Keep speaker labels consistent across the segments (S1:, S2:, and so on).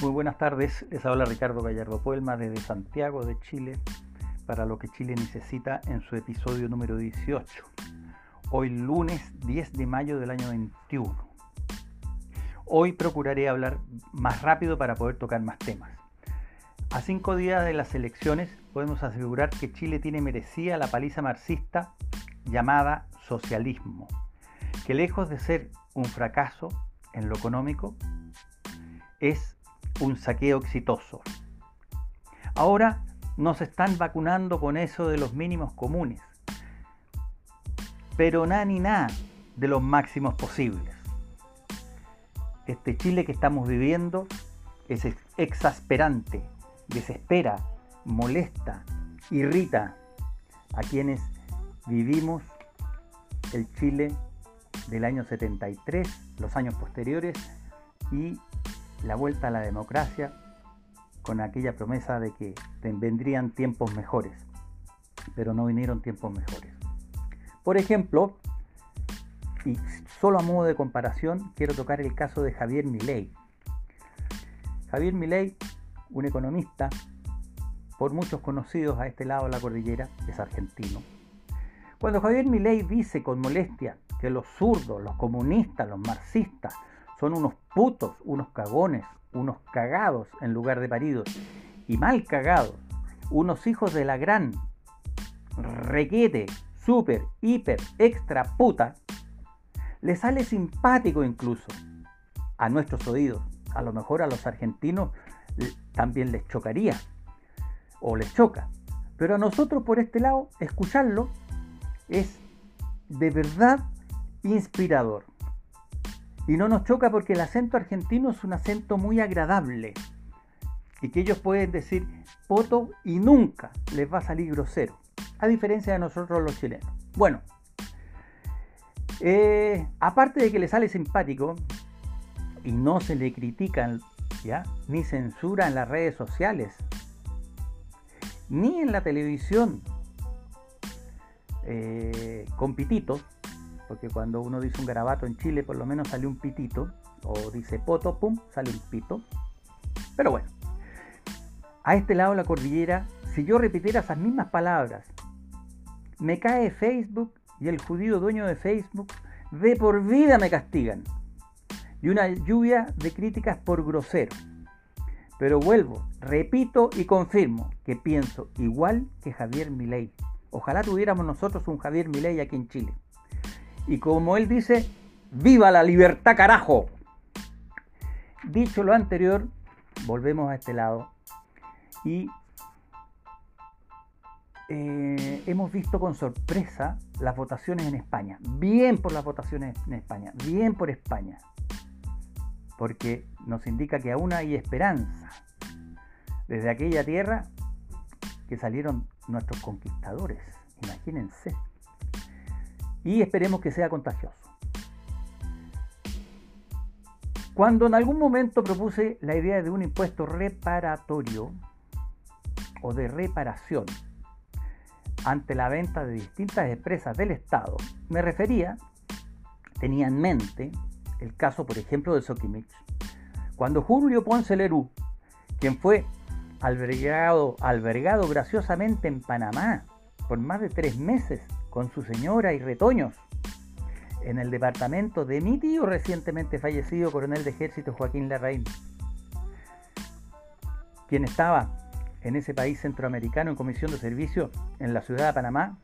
S1: Muy buenas tardes, les habla Ricardo Gallardo Puelma desde Santiago de Chile para lo que Chile necesita en su episodio número 18. Hoy lunes 10 de mayo del año 21. Hoy procuraré hablar más rápido para poder tocar más temas. A cinco días de las elecciones podemos asegurar que Chile tiene merecida la paliza marxista llamada socialismo, que lejos de ser un fracaso en lo económico, es un saqueo exitoso. Ahora nos están vacunando con eso de los mínimos comunes, pero nada ni nada de los máximos posibles. Este Chile que estamos viviendo es exasperante, desespera, molesta, irrita a quienes vivimos el Chile del año 73, los años posteriores y la vuelta a la democracia con aquella promesa de que vendrían tiempos mejores, pero no vinieron tiempos mejores. Por ejemplo, y solo a modo de comparación, quiero tocar el caso de Javier Milei. Javier Milei, un economista, por muchos conocidos a este lado de la cordillera, es argentino. Cuando Javier Milei dice con molestia que los zurdos, los comunistas, los marxistas son unos putos, unos cagones, unos cagados en lugar de paridos y mal cagados, unos hijos de la gran requete, super, hiper, extra puta, le sale simpático incluso a nuestros oídos. A lo mejor a los argentinos también les chocaría o les choca. Pero a nosotros por este lado, escucharlo es de verdad inspirador. Y no nos choca porque el acento argentino es un acento muy agradable. Y que ellos pueden decir poto y nunca les va a salir grosero. A diferencia de nosotros los chilenos. Bueno, eh, aparte de que le sale simpático y no se le critican ¿ya? ni censura en las redes sociales, ni en la televisión eh, con pititos, porque cuando uno dice un garabato en Chile por lo menos sale un pitito, o dice poto, pum, sale un pito. Pero bueno, a este lado de la cordillera, si yo repitiera esas mismas palabras, me cae Facebook y el judío dueño de Facebook de por vida me castigan. Y una lluvia de críticas por grosero. Pero vuelvo, repito y confirmo que pienso igual que Javier Milei. Ojalá tuviéramos nosotros un Javier Milei aquí en Chile. Y como él dice, ¡viva la libertad carajo! Dicho lo anterior, volvemos a este lado y eh, hemos visto con sorpresa las votaciones en España. Bien por las votaciones en España, bien por España. Porque nos indica que aún hay esperanza. Desde aquella tierra que salieron nuestros conquistadores, imagínense y esperemos que sea contagioso. Cuando en algún momento propuse la idea de un impuesto reparatorio o de reparación ante la venta de distintas empresas del Estado, me refería, tenía en mente el caso, por ejemplo, de Soquimich. Cuando Julio Ponce Lerú, quien fue albergado, albergado graciosamente en Panamá por más de tres meses con su señora y retoños en el departamento de mi tío recientemente fallecido coronel de ejército Joaquín Larraín, quien estaba en ese país centroamericano en comisión de servicio en la ciudad de Panamá,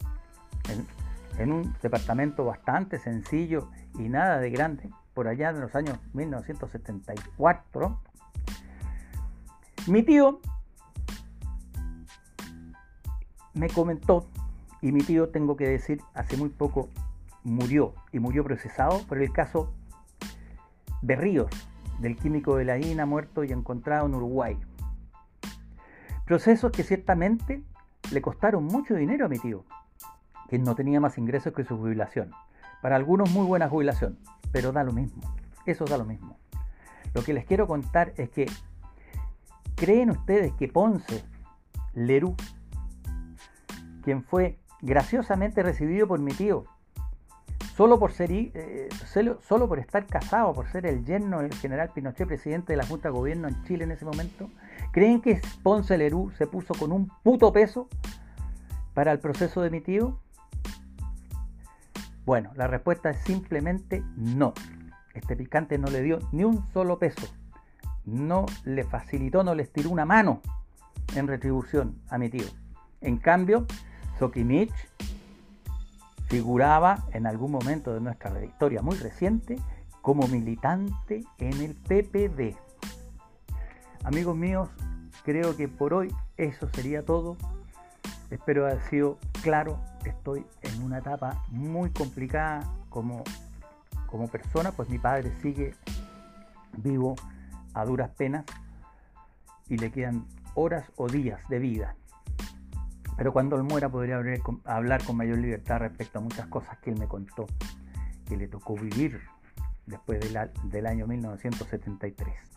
S1: en, un departamento bastante sencillo y nada de grande, por allá en los años 1974. Mi tío me comentó y mi tío, tengo que decir, hace muy poco murió y murió procesado por el caso de Ríos, del químico de la INA muerto y encontrado en Uruguay. Procesos que ciertamente le costaron mucho dinero a mi tío, que no tenía más ingresos que su jubilación. Para algunos muy buena jubilación, pero da lo mismo. Eso da lo mismo. Lo que les quiero contar es que, ¿creen ustedes que Ponce, Lerú, quien fue graciosamente recibido por mi tío, solo por ser eh, solo por estar casado, por ser el yerno del general Pinochet, presidente de la Junta de Gobierno en Chile en ese momento, ¿creen que Ponce Lerú se puso con un puto peso para el proceso de mi tío? Bueno, la respuesta es simplemente no. Este picante no le dio ni un solo peso. No le facilitó, no le estiró una mano en retribución a mi tío. En cambio, Sokimich figuraba en algún momento de nuestra historia muy reciente como militante en el PPD. Amigos míos, creo que por hoy eso sería todo. Espero haber sido claro. Estoy en una etapa muy complicada como, como persona, pues mi padre sigue vivo a duras penas y le quedan horas o días de vida. Pero cuando él muera podría hablar con mayor libertad respecto a muchas cosas que él me contó, que le tocó vivir después del año 1973.